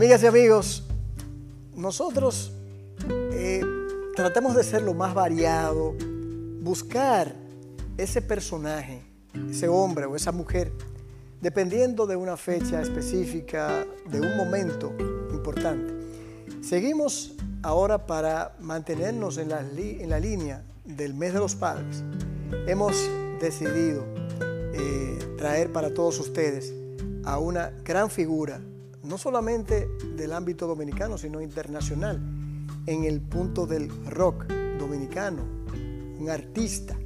Amigas y amigos, nosotros eh, tratamos de ser lo más variado, buscar ese personaje, ese hombre o esa mujer, dependiendo de una fecha específica, de un momento importante. Seguimos ahora para mantenernos en la, línea del mes de los padres. Hemos decidido eh, traer para todos ustedes a una gran figura no solamente del ámbito dominicano, sino internacional, en el punto del rock dominicano, un artista,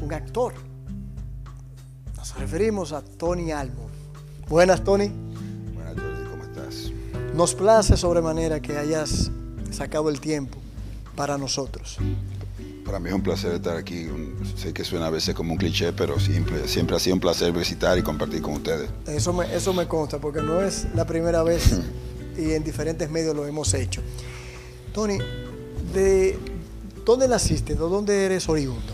un actor. Nos referimos a Tony Almo. Buenas, Tony. Buenas, Jordi, ¿cómo estás? Nos place sobremanera que hayas sacado el tiempo para nosotros. Para mí es un placer estar aquí. Sé que suena a veces como un cliché, pero siempre, siempre ha sido un placer visitar y compartir con ustedes. Eso me, eso me consta, porque no es la primera vez y en diferentes medios lo hemos hecho. Tony, ¿de dónde naciste? ¿De dónde eres oriundo?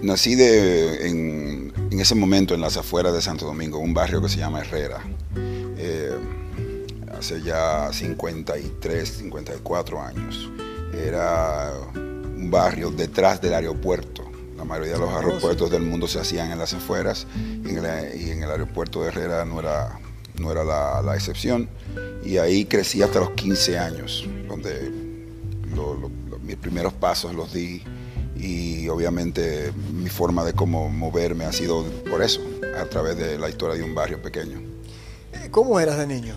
Nací de, en, en, ese momento en las afueras de Santo Domingo, un barrio que se llama Herrera. Eh, hace ya 53, 54 años. Era un barrio detrás del aeropuerto. La mayoría de los aeropuertos del mundo se hacían en las afueras y en el, y en el aeropuerto de Herrera no era, no era la, la, excepción. Y ahí crecí hasta los 15 años, donde lo, lo, mis primeros pasos los di y obviamente mi forma de cómo moverme ha sido por eso, a través de la historia de un barrio pequeño. ¿Cómo eras de niño?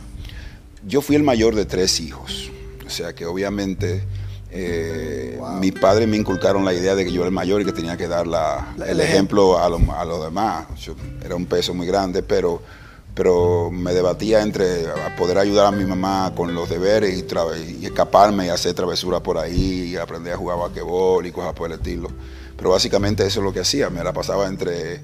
Yo fui el mayor de tres hijos, o sea que obviamente eh, wow. mis padres me inculcaron la idea de que yo era el mayor y que tenía que dar la, el, ejemplo a, lo, a los demás. Yo, era un peso muy grande, pero, pero me debatía entre poder ayudar a mi mamá con los deberes y, y escaparme y hacer travesuras por ahí y aprender a jugar basquetbol y cosas por el estilo. Pero básicamente eso es lo que hacía, me la pasaba entre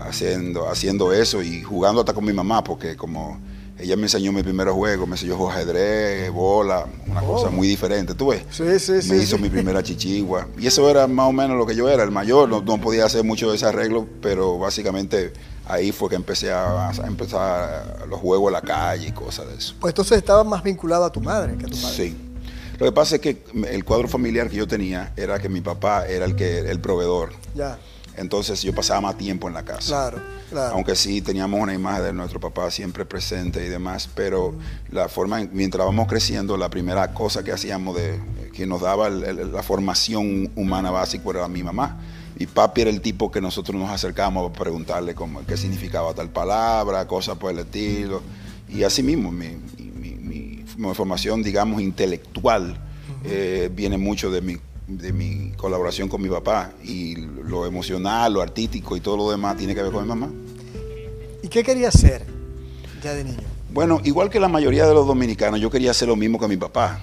haciendo, haciendo eso y jugando hasta con mi mamá, porque como ella me enseñó mi primer juego, me enseñó ajedrez, bola, una oh. cosa muy diferente, ¿tú ves? Sí, sí, me sí. Me hizo sí. mi primera chichigua. Y eso era más o menos lo que yo era, el mayor, no, no podía hacer mucho de ese arreglo, pero básicamente ahí fue que empecé a, a empezar los juegos en la calle y cosas de eso. Pues entonces estabas más vinculado a tu madre que a tu padre. Sí. Lo que pasa es que el cuadro familiar que yo tenía era que mi papá era el que el proveedor. Ya. Entonces yo pasaba más tiempo en la casa. Claro, claro. Aunque sí teníamos una imagen de nuestro papá siempre presente y demás, pero la forma, mientras vamos creciendo, la primera cosa que hacíamos de que nos daba el, el, la formación humana básica era mi mamá. Y papi era el tipo que nosotros nos acercábamos a preguntarle cómo, qué significaba tal palabra, cosas por el estilo. Y así mismo, mi, mi, mi, mi formación, digamos, intelectual eh, viene mucho de mi de mi colaboración con mi papá y lo emocional, lo artístico y todo lo demás tiene que ver con mi mamá. ¿Y qué quería hacer ya de niño? Bueno, igual que la mayoría de los dominicanos, yo quería hacer lo mismo que mi papá.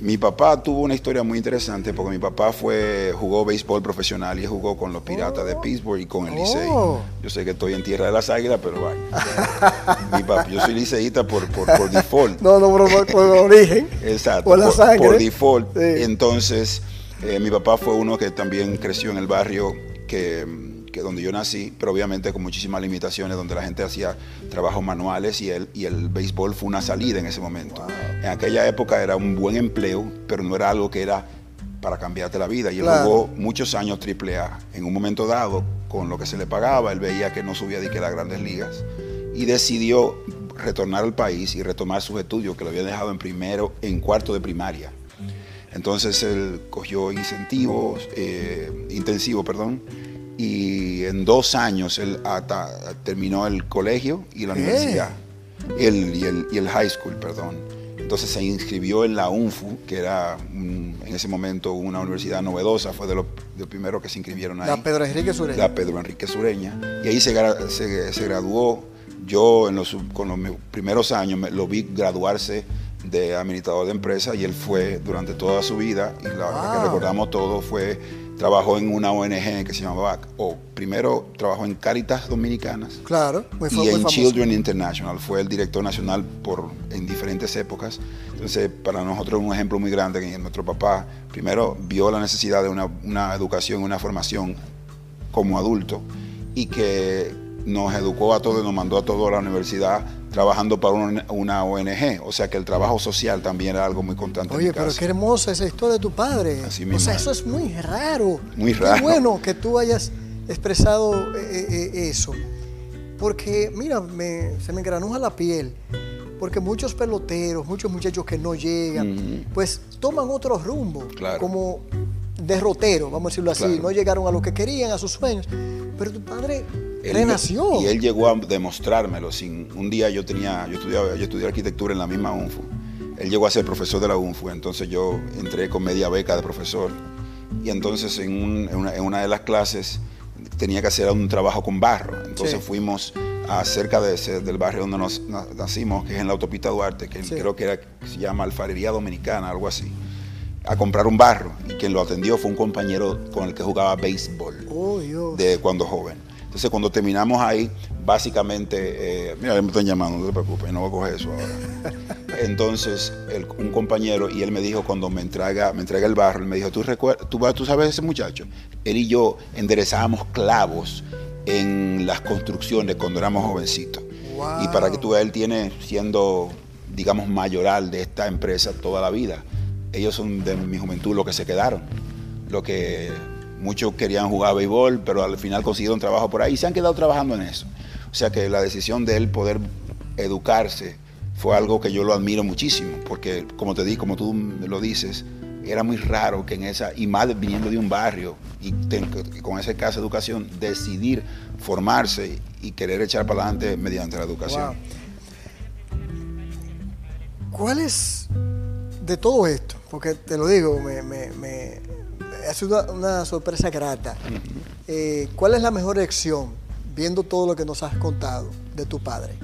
Mi papá tuvo una historia muy interesante porque mi papá fue jugó béisbol profesional y jugó con los Piratas oh. de Pittsburgh y con el Licey. Oh. Yo sé que estoy en tierra de las águilas, pero vaya. mi papá, yo soy liceísta por, por, por, default. No, no, por, por origen. Exacto. Por la sangre. Por, default. Sí. Entonces, eh, mi papá fue uno que también creció en el barrio que, que, donde yo nací, pero obviamente con muchísimas limitaciones, donde la gente hacía trabajos manuales y el, y el béisbol fue una salida en ese momento. Wow. En aquella época era un buen empleo, pero no era algo que era para cambiarte la vida. Y él claro. jugó muchos años AAA. En un momento dado, con lo que se le pagaba, él veía que no subía de que las grandes ligas y decidió retornar al país y retomar sus estudios que lo había dejado en primero, en cuarto de primaria. Entonces él cogió incentivos, eh, intensivos, perdón, y en dos años él hasta, terminó el colegio y la ¿Qué? universidad, el, y, el, y, el, high school, perdón. Entonces se inscribió en la UNFU, que era en ese momento una universidad novedosa, fue de los primeros que se inscribieron ahí. La Pedro Enrique Sureña. La Pedro Enrique Sureña. Y ahí se, se, se graduó. Yo en los, con los primeros años me, lo vi graduarse de administrador de empresa y él fue durante toda su vida, y la wow. que recordamos todo fue, trabajó en una ONG que se llamaba, o primero trabajó en Caritas Dominicanas claro, muy, y en. Children International, fue el director nacional por, en diferentes épocas. Entonces, para nosotros es un ejemplo muy grande que nuestro papá primero vio la necesidad de una, una educación, una formación como adulto y que nos educó a todos, nos mandó a todos a la universidad trabajando para una, ONG. O sea que el trabajo social también era algo muy constante. Oye, pero qué hermosa esa historia de tu padre. Así mismo. O sea, eso es muy raro. Muy raro. Qué bueno que tú hayas expresado eh, eh, eh, eso. Porque, mira, se me engranuja la piel. Porque muchos peloteros, muchos muchachos que no llegan, pues toman otro rumbo. Como derrotero, vamos a decirlo así. No llegaron a lo que querían, a sus sueños. Pero tu padre renació. Y él llegó a demostrármelo. Sin, un día yo tenía, yo estudiaba, yo estudié arquitectura en la misma UNFU. Él llegó a ser profesor de la UNFU, entonces yo entré con media beca de profesor. Y entonces en, una, de las clases tenía que hacer un trabajo con barro. Entonces fuimos a cerca de del barrio donde nos nacimos, que es en la autopista Duarte, que creo que, era, se llama Alfarería Dominicana, algo así a comprar un barro y quien lo atendió fue un compañero con el que jugaba béisbol oh, de cuando joven. Entonces cuando terminamos ahí, básicamente, eh, mira, me están llamando, no te preocupes, no voy a coger eso ahora. Entonces un compañero y él me dijo cuando me entrega, me entrega el barro, él me dijo, ¿Tú, tú, tú sabes ese muchacho? Él y yo enderezábamos clavos en las construcciones cuando éramos jovencitos. Y para que tú veas, él tiene siendo, digamos, mayoral de esta empresa toda la vida ellos son de mi juventud los que se quedaron. Lo que muchos querían jugar a béisbol, pero al final consiguieron trabajo por ahí y se han quedado trabajando en eso. O sea que la decisión de él poder educarse fue algo que yo lo admiro muchísimo, porque como te di, como tú lo dices, era muy raro que en esa, y más viniendo de un barrio y con esa casa de educación, decidir formarse y querer echar para adelante mediante la educación. ¿Cuál es de todo esto? porque te lo digo, me, ha sido una sorpresa grata. Eh, ¿Cuál es la mejor lección, viendo todo lo que nos has contado de tu padre?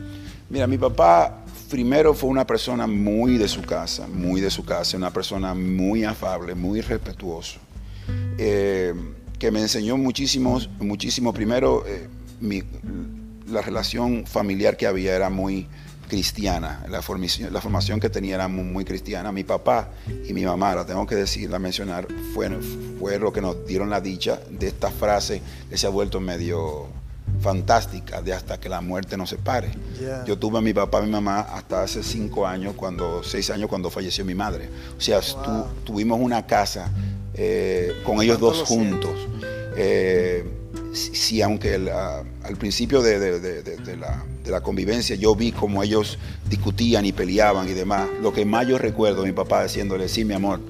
Mira, mi papá primero fue una persona muy de su casa, muy de su casa, una persona muy afable, muy respetuoso, eh, que me enseñó muchísimo, muchísimo. Primero, eh, la relación familiar que había era muy cristiana, la formación, la formación que tenía era muy, cristiana. Mi papá y mi mamá, la tengo que decir, la mencionar, fue, fue lo que nos dieron la dicha de esta frase que se ha vuelto medio fantástica de hasta que la muerte nos separe. Yo tuve a mi papá y mi mamá hasta hace cinco años, cuando, seis años cuando falleció mi madre. O sea, tuvimos una casa eh, con ellos dos juntos. Eh, si aunque al principio de, la, convivencia yo vi como ellos discutían y peleaban y demás, lo que más yo recuerdo mi papá diciéndole, sí, mi amor,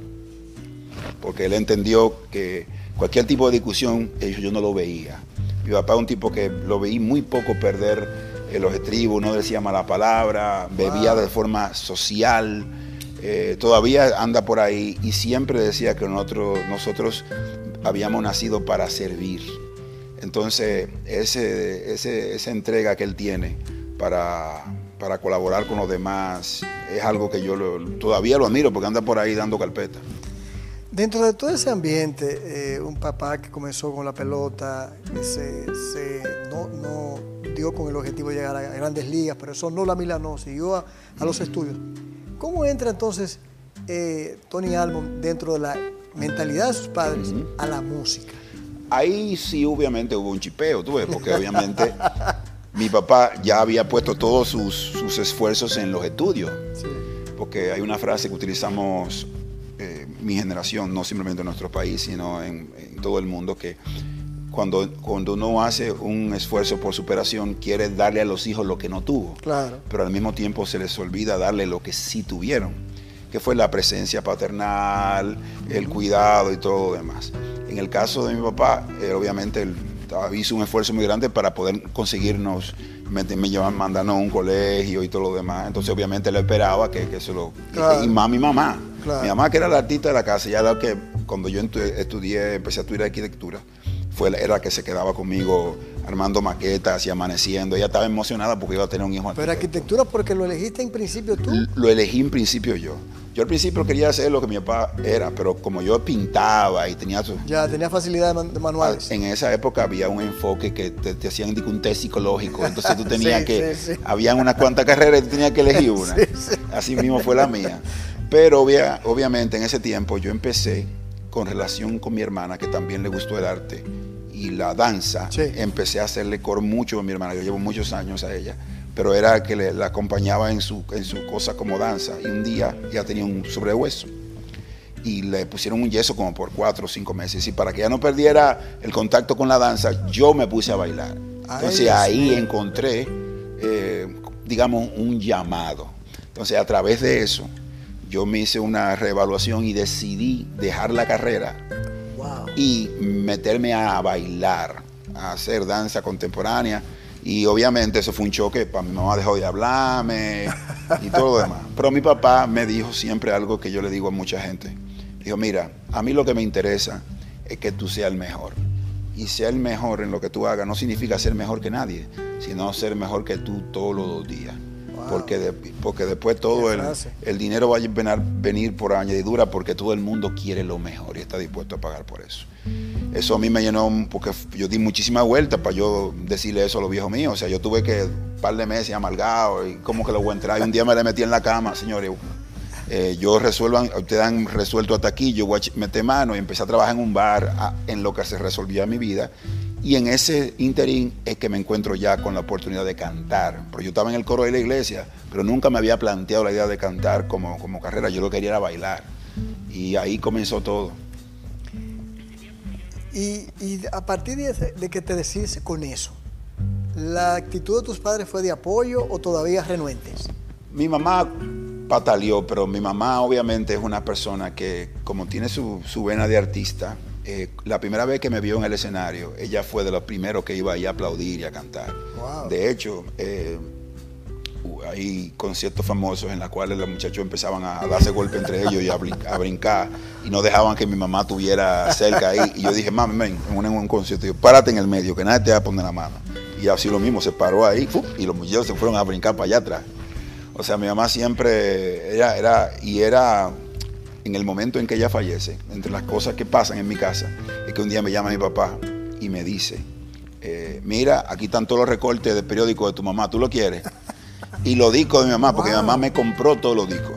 porque él entendió que cualquier tipo de discusión yo no lo veía. Mi papá es un tipo que lo veí muy poco perder los estribos, no decía mala palabra, bebía de forma social, eh, todavía anda por ahí y siempre decía que nosotros, nosotros habíamos nacido para servir entonces, ese, esa entrega que él tiene para, colaborar con los demás es algo que yo todavía lo admiro porque anda por ahí dando carpeta. Dentro de todo ese ambiente, eh, un papá que comenzó con la pelota, que se, no, dio con el objetivo de llegar a grandes ligas, pero eso no la milanó, siguió a, los estudios. ¿Cómo entra entonces eh, Tony Almond dentro de la mentalidad de sus padres a la música? Ahí sí, obviamente hubo un chipeo, tú ves, porque obviamente mi papá ya había puesto todos sus, esfuerzos en los estudios. Porque hay una frase que utilizamos eh, mi generación, no simplemente en nuestro país, sino en, todo el mundo, que cuando, cuando uno hace un esfuerzo por superación, quiere darle a los hijos lo que no tuvo. Claro. Pero al mismo tiempo se les olvida darle lo que sí tuvieron, que fue la presencia paternal, el cuidado y todo lo demás. En el caso de mi papá, eh, obviamente él hizo un esfuerzo muy grande para poder conseguirnos, me, me llevan mandando a un colegio y todo lo demás. Entonces, obviamente, él esperaba que, que se lo. Y, más mi mamá. Mi mamá, que era la artista de la casa, ya la que cuando yo estudié, empecé a estudiar arquitectura, fue, era la que se quedaba conmigo armando maquetas y amaneciendo. Ella estaba emocionada porque iba a tener un hijo Pero arquitectura porque lo elegiste en principio tú. Lo elegí en principio yo. Yo al principio quería hacer lo que mi papá era, pero como yo pintaba y tenía... Ya, tenía facilidad de manuales. En esa época había un enfoque que te, hacían un test psicológico, entonces tú tenías que... Sí, Habían unas cuantas carreras y tú tenías que elegir una. Así mismo fue la mía. Pero obviamente en ese tiempo yo empecé con relación con mi hermana, que también le gustó el arte y la danza. Empecé a hacerle coro mucho a mi hermana, yo llevo muchos años a ella pero era que le, la acompañaba en su, en su cosa como danza. Y un día ya tenía un sobrehueso y le pusieron un yeso como por cuatro o cinco meses. Y para que ya no perdiera el contacto con la danza, yo me puse a bailar. Entonces ahí encontré, eh, digamos, un llamado. Entonces a través de eso, yo me hice una reevaluación y decidí dejar la carrera y meterme a bailar, a hacer danza contemporánea. Y obviamente eso fue un choque, mi mamá dejó de hablarme y todo lo demás. Pero mi papá me dijo siempre algo que yo le digo a mucha gente. Dijo, mira, a mí lo que me interesa es que tú seas el mejor. Y ser el mejor en lo que tú hagas no significa ser mejor que nadie, sino ser mejor que tú todos los días. Porque, porque después todo el, el, dinero va a venir por añadidura porque todo el mundo quiere lo mejor y está dispuesto a pagar por eso. Eso a mí me llenó, porque yo di muchísimas vueltas para yo decirle eso a los viejos míos. O sea, yo tuve que un par de meses amargado y como que lo voy a entrar. Y un día me le metí en la cama, señores, eh, yo resuelvan, ustedes han resuelto hasta aquí, yo voy a meter mano y empecé a trabajar en un bar en lo que se resolvía mi vida. Y en ese interín es que me encuentro ya con la oportunidad de cantar. Porque yo estaba en el coro de la iglesia, pero nunca me había planteado la idea de cantar como, como carrera. Yo lo quería era bailar. Y ahí comenzó todo. Y, a partir de, de que te decides con eso, ¿la actitud de tus padres fue de apoyo o todavía renuentes? Mi mamá pataleó, pero mi mamá obviamente es una persona que como tiene su, vena de artista, eh, la primera vez que me vio en el escenario, ella fue de los primeros que iba a aplaudir y a cantar. De hecho, eh, hay conciertos famosos en los cuales los muchachos empezaban a darse golpe entre ellos y a, brincar y no dejaban que mi mamá estuviera cerca ahí. Y yo dije, mami, ven, en un, concierto, yo, párate en el medio, que nadie te va a poner la mano. Y así lo mismo, se paró ahí y los muchachos se fueron a brincar para allá atrás. O sea, mi mamá siempre era, era, y era en el momento en que ella fallece, entre las cosas que pasan en mi casa, es que un día me llama mi papá y me dice, eh, mira, aquí están todos los recortes de periódico de tu mamá, ¿tú lo quieres? Y los discos de mi mamá, porque mi mamá me compró todos los discos.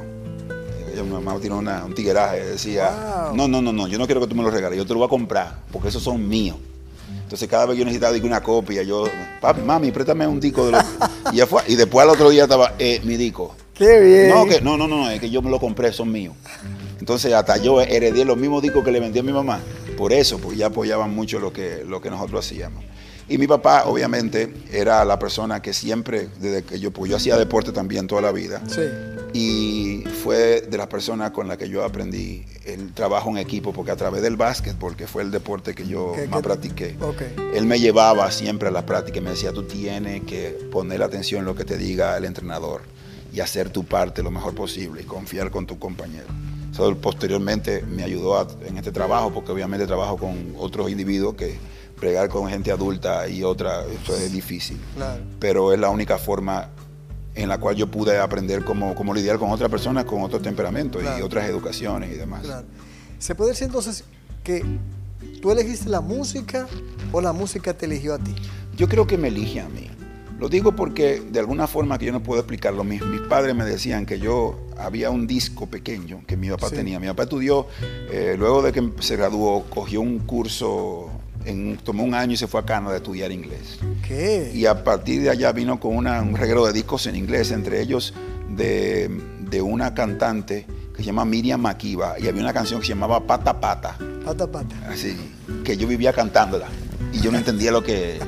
mi mamá tiene un tigueraje, decía, no, no, no, no, yo no quiero que tú me los regales, yo te los voy a comprar, porque esos son míos. Entonces cada vez que yo necesitaba una copia, yo, papi, mami, préstame un disco de los... y ya fue. Y después al otro día estaba, eh, mi disco. Qué bien. No, que, no, no, no, es que yo me lo compré, son míos. Entonces hasta yo heredé los mismos discos que le vendí a mi mamá. Por eso, porque ya apoyaban mucho lo que, lo que nosotros hacíamos. Y mi papá, obviamente, era la persona que siempre, desde que yo, pues yo hacía deporte también toda la vida. Sí. Y fue de las personas con las que yo aprendí el trabajo en equipo, porque a través del básquetbol, que fue el deporte que yo más practiqué, él me llevaba siempre a la práctica y me decía, tú tienes que poner atención en lo que te diga el entrenador y hacer tu parte lo mejor posible y confiar con tu compañero. Posteriormente me ayudó en este trabajo, porque obviamente trabajo con otros individuos que pregar con gente adulta y otra, eso es difícil. Pero es la única forma en la cual yo pude aprender cómo, cómo lidiar con otras personas con otros temperamentos y otras educaciones y demás. ¿Se puede decir entonces que tú elegiste la música o la música te eligió a ti? Yo creo que me elige a mí. Lo digo porque de alguna forma que yo no puedo explicarlo. Mis, mis padres me decían que yo había un disco pequeño que mi papá tenía. Mi papá estudió, eh, luego de que se graduó, cogió un curso tomó un año y se fue a Canadá a estudiar inglés. ¿Qué? Y a partir de allá vino con un reguero de discos en inglés, entre ellos de, una cantante que se llama Miriam Makiba y había una canción que se llamaba Pata Pata. Pata Pata. Así, que yo vivía cantándola y yo no entendía lo que,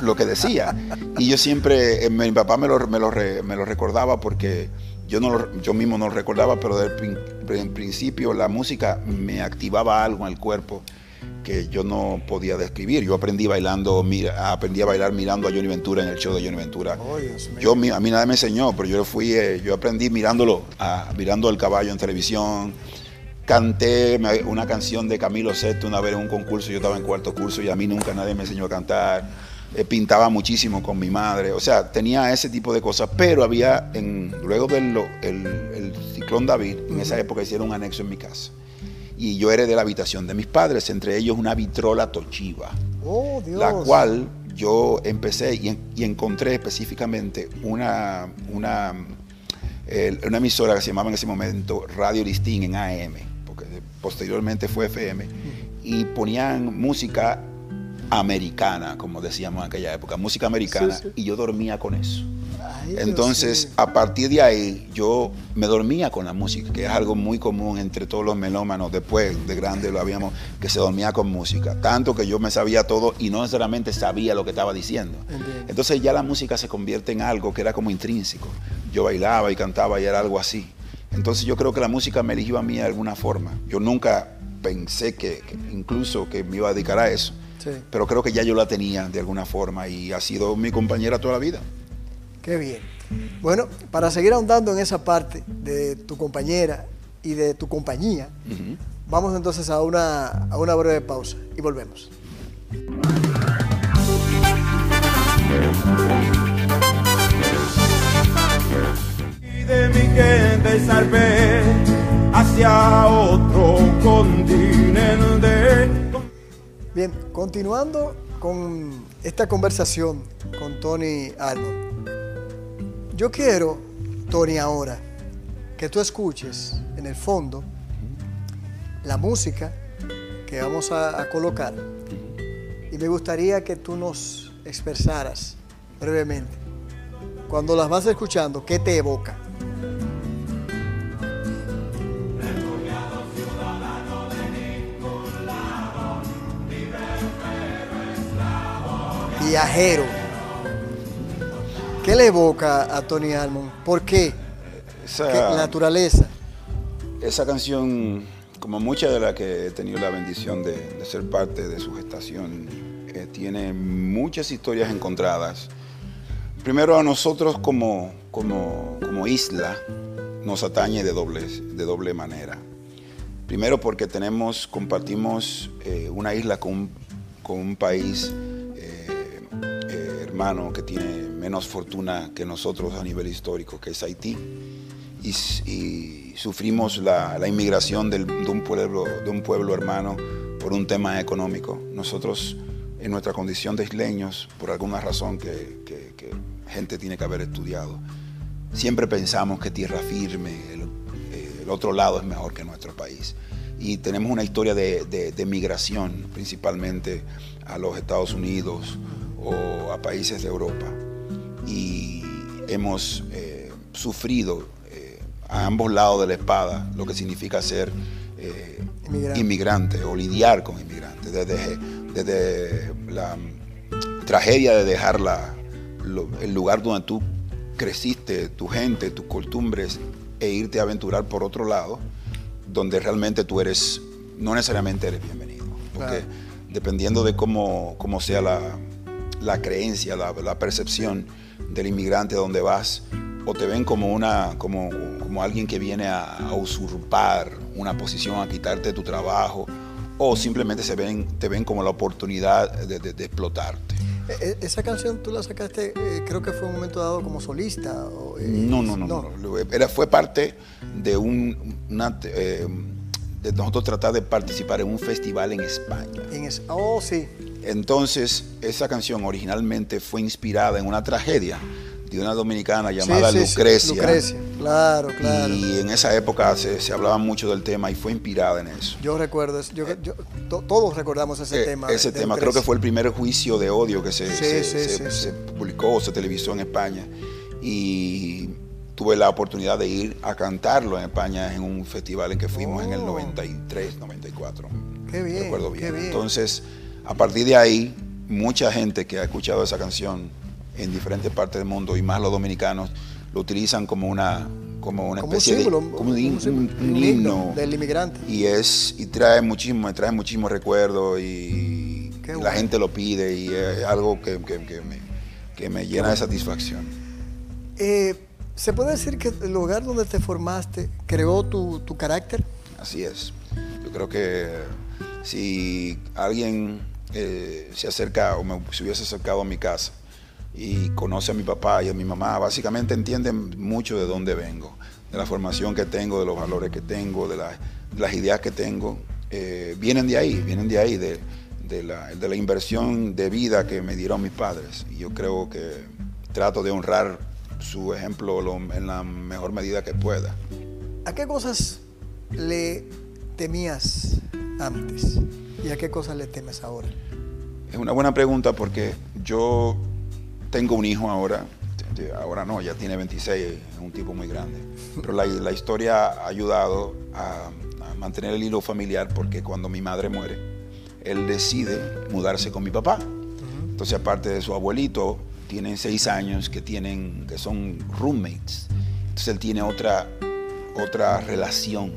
lo que decía. Y yo siempre, eh, mi papá me lo, me lo, me lo recordaba porque yo, no yo mismo no lo recordaba, pero en principio la música me activaba algo en el cuerpo que yo no podía describir. Yo aprendí bailando, mira, aprendí a bailar mirando a Johnny Ventura en el show de Johnny Ventura. yo, a mí nadie me enseñó, pero yo fui, eh, yo aprendí mirándolo, mirando el caballo en televisión. Canté una canción de Camilo Sesto una vez en un concurso, yo estaba en cuarto curso y a mí nunca nadie me enseñó a cantar. Eh, pintaba muchísimo con mi madre, o sea, tenía ese tipo de cosas, pero había, en, luego del el, ciclón David, en esa época hicieron un anexo en mi casa. Y yo era de la habitación de mis padres, entre ellos una vitrola Toshiba, oh, la cual yo empecé y, encontré específicamente una, una, una emisora que se llamaba en ese momento Radio Listín en AM, posteriormente fue FM, y ponían música americana, como decíamos en aquella época, música americana, y yo dormía con eso. Entonces, a partir de ahí, yo me dormía con la música, que es algo muy común entre todos los melómanos. Después de grande lo habíamos, que se dormía con música. Tanto que yo me sabía todo y no necesariamente sabía lo que estaba diciendo. Entonces ya la música se convierte en algo que era como intrínseco. Yo bailaba y cantaba y era algo así. Entonces yo creo que la música me eligió a mí de alguna forma. Yo nunca pensé que, incluso que me iba a dedicar a eso. Pero creo que ya yo la tenía de alguna forma y ha sido mi compañera toda la vida. Qué bien. Bueno, para seguir ahondando en esa parte de tu compañera y de tu compañía, vamos entonces a una, a una breve pausa y volvemos. Mi gente salvé hacia otro continente. Bien, continuando con esta conversación con Tony Almond. Yo quiero, Tony, ahora que tú escuches en el fondo la música que vamos a, colocar y me gustaría que tú nos expresaras brevemente, cuando las vas escuchando, ¿qué te evoca? Viajero. ¿Qué le evoca a Tony Almond? ¿Por qué? Esa, naturaleza. Esa canción, como muchas de las que he tenido la bendición de, ser parte de su gestación, eh, tiene muchas historias encontradas. Primero a nosotros como, como, como isla nos atañe de doble, de doble manera. Primero porque tenemos, compartimos eh, una isla con, con un país que tiene menos fortuna que nosotros a nivel histórico, que es Haití. Y, sufrimos la, inmigración de, un pueblo, de un pueblo hermano por un tema económico. Nosotros, en nuestra condición de isleños, por alguna razón que, gente tiene que haber estudiado, siempre pensamos que tierra firme, el, otro lado es mejor que nuestro país. Y tenemos una historia de, de migración, principalmente a los Estados Unidos, o a países de Europa. Y hemos eh, sufrido eh, a ambos lados de la espada lo que significa ser eh, inmigrante. o lidiar con inmigrantes. Desde, desde la tragedia de dejar el lugar donde tú creciste, tu gente, tus costumbres, e irte a aventurar por otro lado, donde realmente tú eres, no necesariamente eres bienvenido. Porque dependiendo de cómo, cómo sea la, la creencia, la, percepción del inmigrante donde vas, o te ven como, una, como, como alguien que viene a, usurpar una posición, a quitarte tu trabajo, o simplemente se ven, te ven como la oportunidad de, explotarte. E, e, esa canción tú la sacaste, eh, creo que fue un momento dado como solista. Eh, no, no, no, no, Era, fue parte de un, eh, de nosotros tratar de participar en un festival en España. En oh, sí. Entonces, esa canción originalmente fue inspirada en una tragedia de una dominicana llamada Lucrecia. Lucrecia, claro, claro. Y en esa época se, hablaba mucho del tema y fue inspirada en eso. Yo recuerdo, yo, todos recordamos ese eh, tema. Ese tema, creo que fue el primer juicio de odio que se, se publicó, se televisó en España. Y tuve la oportunidad de ir a cantarlo en España en un festival en que fuimos en el 93, 94. Qué bien. Recuerdo bien. Entonces, a partir de ahí, mucha gente que ha escuchado esa canción en diferentes partes del mundo y más los dominicanos lo utilizan como una como una especie de como un, himno del inmigrante y es y trae muchísimo trae muchísimos recuerdos y, la gente lo pide y es algo que, me, que me, llena de satisfacción. Eh, ¿Se puede decir que el lugar donde te formaste creó tu, carácter? Así es. Yo creo que si alguien eh, se acerca o me, se hubiese acercado a mi casa y conoce a mi papá y a mi mamá, básicamente entienden mucho de dónde vengo, de la formación que tengo, de los valores que tengo, de, las ideas que tengo. Eh, vienen de ahí, vienen de ahí, de, la, de la inversión de vida que me dieron mis padres. Y yo creo que trato de honrar su ejemplo en la mejor medida que pueda. ¿A qué cosas le temías antes y a qué cosas le temes ahora? Es una buena pregunta porque yo tengo un hijo ahora, ahora no, ya tiene 26, es un tipo muy grande. Pero la, historia ha ayudado a, mantener el hilo familiar porque cuando mi madre muere, él decide mudarse con mi papá. Entonces, aparte de su abuelito, tienen seis años que, tienen, que son roommates. Entonces, él tiene otra, otra relación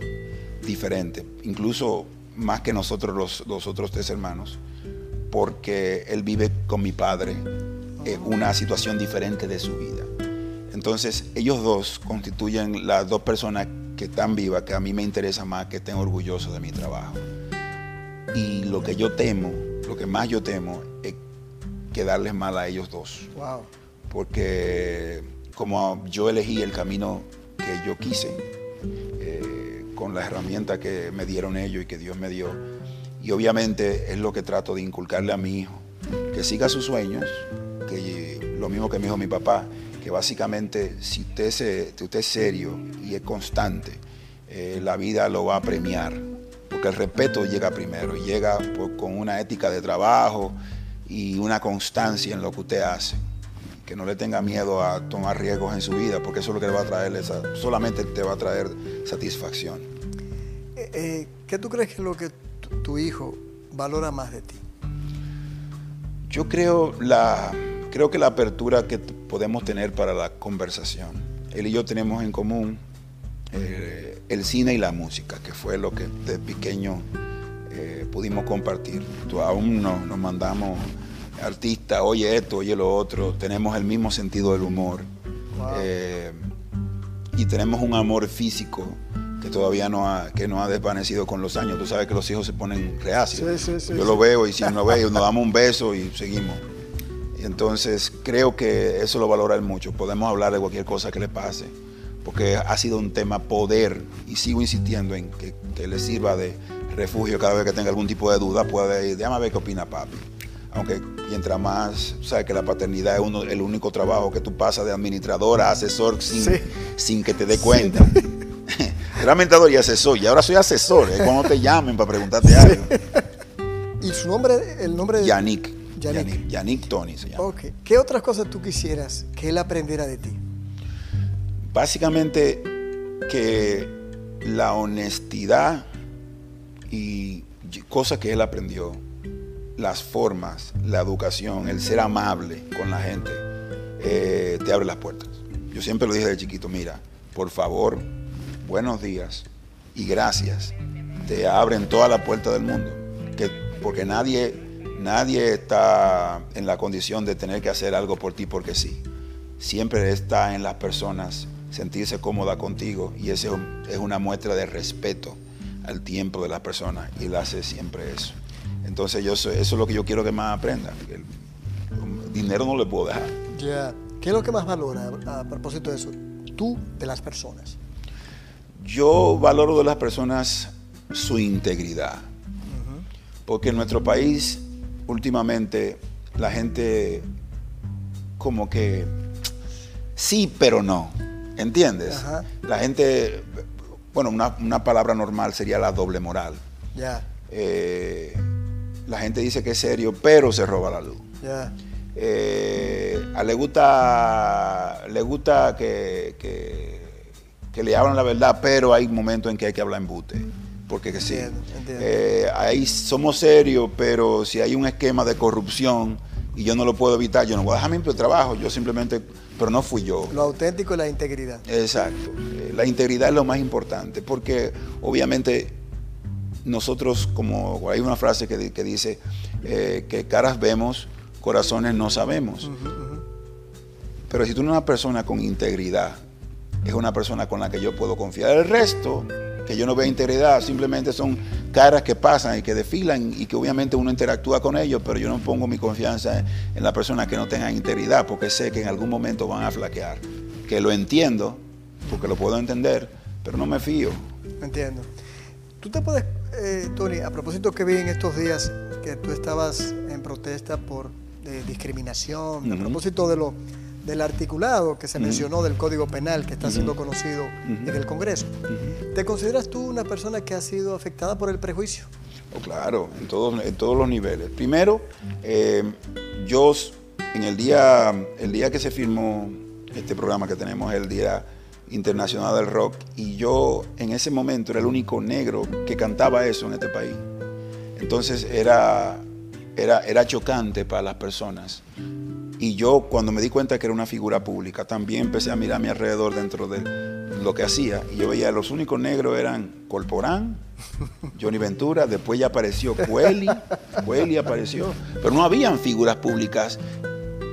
diferente, incluso más que nosotros los, los otros tres hermanos, porque él vive con mi padre eh, una situación diferente de su vida. Entonces, ellos dos constituyen las dos personas que están vivas, que a mí me interesa más, que estén orgullosos de mi trabajo. Y lo que yo temo, lo que más yo temo, es quedarles mal a ellos dos. Wow. Porque como yo elegí el camino que yo quise, con las herramientas que me dieron ellos y que Dios me dio, y obviamente es lo que trato de inculcarle a mi hijo, que siga sus sueños, que lo mismo que me dijo mi papá, que básicamente si usted, usted es serio y es constante, eh, la vida lo va a premiar, porque el respeto llega primero, llega con una ética de trabajo y una constancia en lo que usted hace. Que no le tenga miedo a tomar riesgos en su vida, porque eso es lo que le va a traer, solamente te va a traer satisfacción. Eh, ¿Qué tú crees que es lo que tu hijo valora más de ti? Yo creo la creo que la apertura que podemos tener para la conversación. Él y yo tenemos en común eh, el cine y la música, que fue lo que de pequeño eh, pudimos compartir. aún nos, mandamos artistas, oye esto, oye lo otro, tenemos el mismo sentido del humor. Eh, y tenemos un amor físico que todavía no ha, que no ha desvanecido con los años. Tú sabes que los hijos se ponen reacios. Yo lo veo y si no veo, nos damos un beso y seguimos. Entonces creo que eso lo valora él mucho. Podemos hablar de cualquier cosa que le pase, porque ha sido un tema poder y sigo insistiendo en que, le sirva de refugio cada vez que tenga algún tipo de duda, puede ir, déjame ver qué opina papi. Aunque mientras más, sabes que la paternidad es uno, el único trabajo que tú pasas de administrador a asesor sin, sin que te dé cuenta. Era administrador y asesor, y ahora soy asesor, es cuando te llamen para preguntarte algo. ¿Y su nombre, el nombre de... Yannick. Yannick. Tony se llama. ¿Qué otras cosas tú quisieras que él aprendiera de ti? Básicamente que la honestidad y cosas que él aprendió, las formas, la educación, el ser amable con la gente, eh, te abre las puertas. Yo siempre lo dije de chiquito, mira, por favor, buenos días y gracias. Te abren toda la puerta del mundo. Que, porque nadie Nadie está en la condición de tener que hacer algo por ti porque sí. Siempre está en las personas sentirse cómoda contigo y eso es una muestra de respeto al tiempo de las personas y él hace siempre eso. Entonces yo eso es lo que yo quiero que más aprenda. El, dinero no le puedo dejar. ¿Qué es lo que más valora a propósito de eso? Tú de las personas. Yo valoro de las personas su integridad. Porque en nuestro país últimamente la gente como que sí, pero no. ¿Entiendes? La gente, bueno, una, palabra normal sería la doble moral. Ya. Eh, la gente dice que es serio, pero se roba la luz. Ya. Eh, a le gusta, le gusta que, que, le hablan la verdad, pero hay momentos en que hay que hablar en bute porque que sí. Eh, ahí somos serios, pero si hay un esquema de corrupción y yo no lo puedo evitar, yo no voy a dejar mi trabajo, yo simplemente, pero no fui yo. Lo auténtico y la integridad. Exacto. Eh, la integridad es lo más importante, porque obviamente nosotros, como hay una frase que, dice eh, que caras vemos, corazones no sabemos. Pero si tú eres una persona con integridad, es una persona con la que yo puedo confiar. El resto que yo no veo integridad, simplemente son caras que pasan y que desfilan y que obviamente uno interactúa con ellos, pero yo no pongo mi confianza en la persona que no tenga integridad porque sé que en algún momento van a flaquear. Que lo entiendo, porque lo puedo entender, pero no me fío. Entiendo. Tú te puedes, eh, Tony, a propósito que vi en estos días que tú estabas en protesta por eh, discriminación, a propósito de lo del articulado que se mencionó del Código Penal que está siendo conocido en el Congreso. ¿Te consideras tú una persona que ha sido afectada por el prejuicio? Oh, claro, en todos, en todos los niveles. Primero, eh, yo en el día, el día que se firmó este programa que tenemos el Día Internacional del Rock, y yo en ese momento era el único negro que cantaba eso en este país. Entonces era, era, era chocante para las personas. Y yo cuando me di cuenta que era una figura pública, también empecé a mirar a mi alrededor dentro de lo que hacía. Y yo veía, los únicos negros eran Corporán, Johnny Ventura, después ya apareció Cueli, Cueli apareció. Pero no habían figuras públicas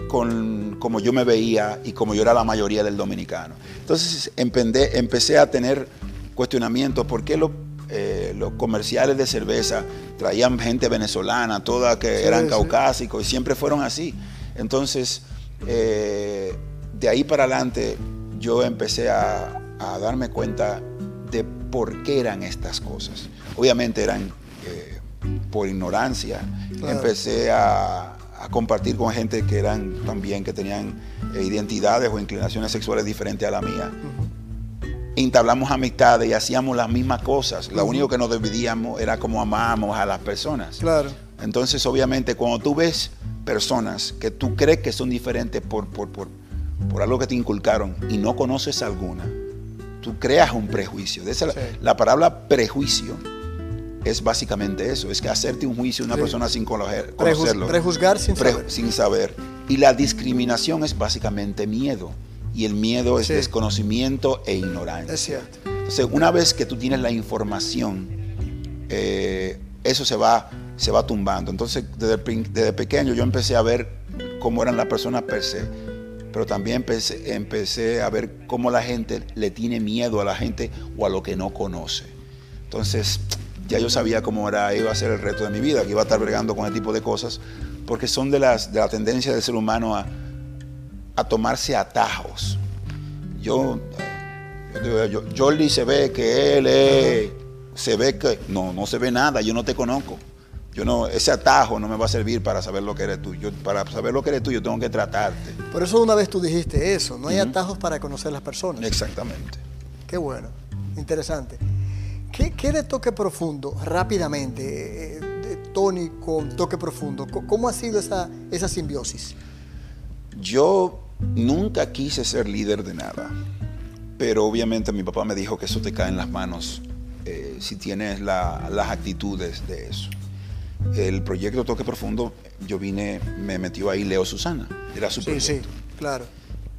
con, como yo me veía y como yo era la mayoría del dominicano. Entonces empecé, empecé a tener cuestionamientos, ¿por qué los, eh, los comerciales de cerveza traían gente venezolana, toda que eran caucásicos, y siempre fueron así? Entonces, eh, de ahí para adelante, yo empecé a, darme cuenta de por qué eran estas cosas. Obviamente eran eh, por ignorancia. Empecé a, compartir con gente que eran también, que tenían eh, identidades o inclinaciones sexuales diferentes a la mía. Entablamos amistades y hacíamos las mismas cosas. Lo único que nos dividíamos era cómo amábamos a las personas. Claro. Entonces, obviamente, cuando tú ves personas que tú crees que son diferentes por, por, por, por algo que te inculcaron y no conoces alguna, tú creas un prejuicio. De la, palabra prejuicio es básicamente eso, es que hacerte un juicio de una persona sin conocerlo. prejuzgar sin saber. Sin saber. Y la discriminación es básicamente miedo. Y el miedo es desconocimiento e ignorancia. Es cierto. Entonces, una vez que tú tienes la información, eh, eso se va se va tumbando. Entonces, desde, desde, pequeño yo empecé a ver cómo eran las personas per se, pero también empecé, empecé, a ver cómo la gente le tiene miedo a la gente o a lo que no conoce. Entonces, ya yo sabía cómo era, iba a ser el reto de mi vida, que iba a estar bregando con ese tipo de cosas, porque son de, las, de la tendencia del ser humano a, a tomarse atajos. Yo, yo, yo, Jordi se ve que él es, se ve que, no, no se ve nada, yo no te conozco. Yo no, ese atajo no me va a servir para saber lo que eres tú. Yo, para saber lo que eres tú, yo tengo que tratarte. Por eso una vez tú dijiste eso, no hay atajos para conocer las personas. Exactamente. Qué bueno, interesante. ¿Qué, de toque profundo, rápidamente, eh, de Tony con toque profundo? ¿Cómo ha sido esa, esa simbiosis? Yo nunca quise ser líder de nada, pero obviamente mi papá me dijo que eso te cae en las manos eh, si tienes las actitudes de eso el proyecto Toque Profundo, yo vine, me metió ahí Leo Susana, era su proyecto. Sí, sí, claro.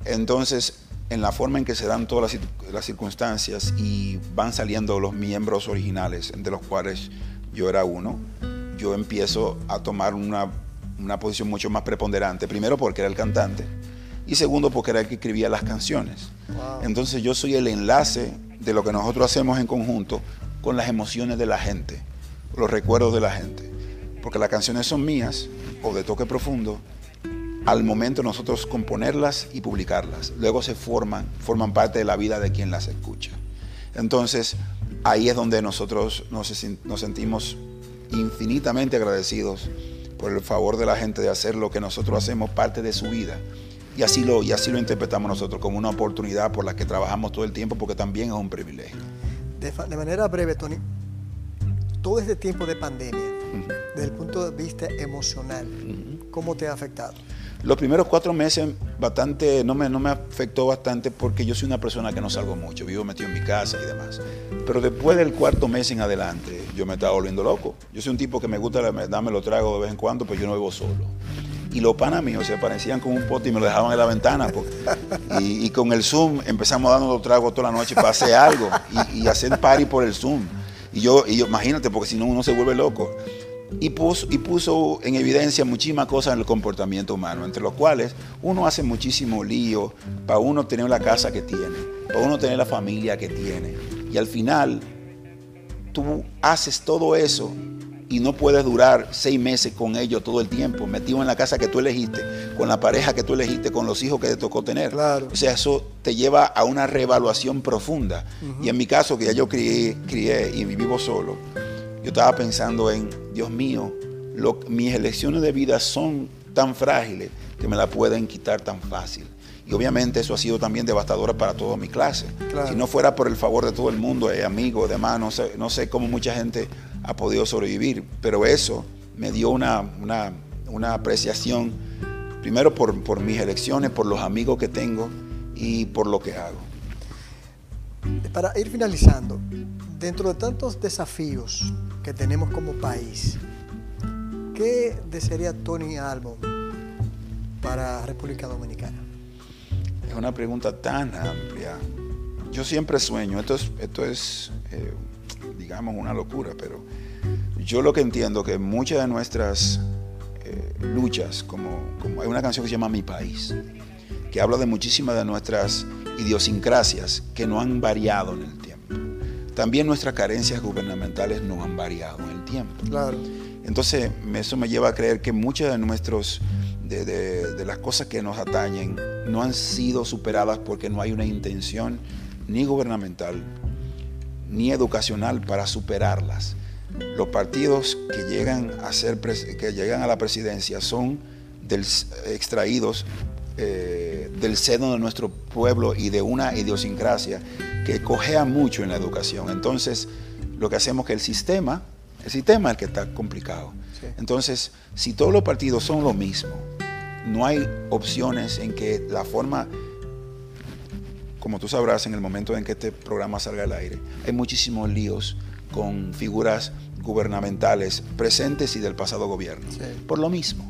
Entonces, en la forma en que se dan todas las, circunstancias y van saliendo los miembros originales, de los cuales yo era uno, yo empiezo a tomar una, posición mucho más preponderante. Primero porque era el cantante y segundo porque era el que escribía las canciones. Entonces yo soy el enlace de lo que nosotros hacemos en conjunto con las emociones de la gente, los recuerdos de la gente porque las canciones son mías o de toque profundo, al momento nosotros componerlas y publicarlas. Luego se forman, forman parte de la vida de quien las escucha. Entonces, ahí es donde nosotros nos, sentimos infinitamente agradecidos por el favor de la gente de hacer lo que nosotros hacemos parte de su vida. Y así lo, y así lo interpretamos nosotros como una oportunidad por la que trabajamos todo el tiempo porque también es un privilegio. De, de manera breve, Tony, todo este tiempo de pandemia, desde el punto de vista emocional, ¿cómo te ha afectado? Los primeros cuatro meses bastante, no me, no me afectó bastante porque yo soy una persona que no salgo mucho, vivo metido en mi casa y demás. Pero después del cuarto mes en adelante, yo me estaba volviendo loco. Yo soy un tipo que me gusta darme lo trago de vez en cuando, pero yo no vivo solo. Y los panas míos se parecían con un pote y me lo dejaban en la ventana. y, con el Zoom empezamos dando los tragos toda la noche para hacer algo y, y hacer party por el Zoom. Y yo, y yo imagínate, porque si no uno se vuelve loco. Y puso, y puso en evidencia muchísimas cosas en el comportamiento humano, entre los cuales uno hace muchísimo lío para uno tener la casa que tiene, para uno tener la familia que tiene. Y al final, tú haces todo eso y no puedes durar seis meses con ellos todo el tiempo, metido en la casa que tú elegiste, con la pareja que tú elegiste, con los hijos que te tocó tener. Claro. O sea, eso te lleva a una reevaluación profunda. Y en mi caso, que ya yo crié, crié y vivo solo, yo estaba pensando en, Dios mío, mis elecciones de vida son tan frágiles que me la pueden quitar tan fácil. Y obviamente eso ha sido también devastador para toda mi clase. Si no fuera por el favor de todo el mundo, de amigos, demás, no sé, no sé cómo mucha gente ha podido sobrevivir. Pero eso me dio una, apreciación, primero por, mis elecciones, por los amigos que tengo y por lo que hago. Para ir finalizando, dentro de tantos desafíos que tenemos como país, ¿qué desearía Tony Albon para República Dominicana? Es una pregunta tan amplia. Yo siempre sueño, esto es, esto es eh, digamos, una locura, pero yo lo que entiendo que muchas de nuestras eh, luchas, como, como hay una canción que se llama Mi País, que habla de muchísimas de nuestras idiosincrasias que no han variado en el tiempo. También nuestras carencias gubernamentales no han variado en el tiempo. Claro. Entonces, eso me lleva a creer que muchas de nuestros de, de, las cosas que nos atañen no han sido superadas porque no hay una intención ni gubernamental ni educacional para superarlas. Los partidos que llegan a ser que llegan a la presidencia son del, extraídos eh, del seno de nuestro pueblo y de una idiosincrasia que cojea mucho en la educación. Entonces, lo que hacemos es que el sistema, el sistema es el que está complicado. Entonces, si todos los partidos son lo mismo, no hay opciones en que la forma, como tú sabrás en el momento en que este programa salga al aire, hay muchísimos líos con figuras gubernamentales presentes y del pasado gobierno. Por lo mismo.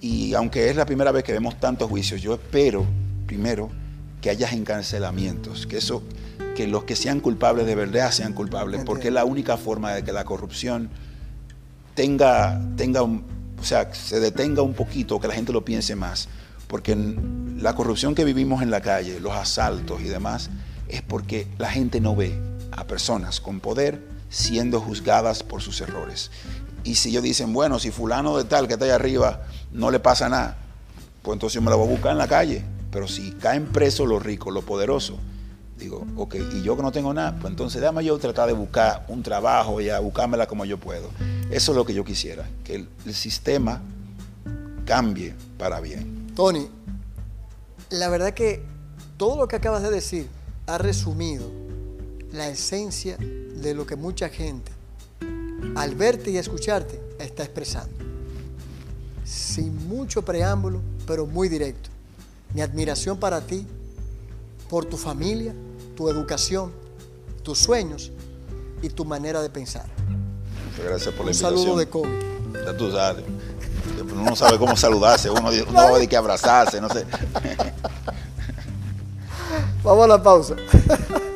Y aunque es la primera vez que vemos tantos juicios, yo espero, primero, que haya encarcelamientos, que eso, que los que sean culpables de verdad sean culpables, porque es la única forma de que la corrupción tenga, tenga un, o sea, se detenga un poquito, que la gente lo piense más. Porque la corrupción que vivimos en la calle, los asaltos y demás, es porque la gente no ve a personas con poder siendo juzgadas por sus errores. Y si ellos dicen, bueno, si fulano de tal que está allá arriba no le pasa nada, pues entonces yo me lo voy a buscar en la calle. Pero si caen presos los ricos, los poderosos, digo, ok, y yo que no tengo nada, pues entonces déjame yo tratar de buscar un trabajo y a buscármela como yo puedo. Eso es lo que yo quisiera, que el, sistema cambie para bien. Tony, la verdad que todo lo que acabas de decir ha resumido la esencia de lo que mucha gente al verte y escucharte está expresando. Sin mucho preámbulo, pero muy directo. Mi admiración para ti, por tu familia, tu educación, tus sueños y tu manera de pensar. Gracias por la Un saludo de COVID. Ya tú sabes. Uno no sabe cómo saludarse, uno, no va a que abrazarse, no sé. Vamos a la pausa.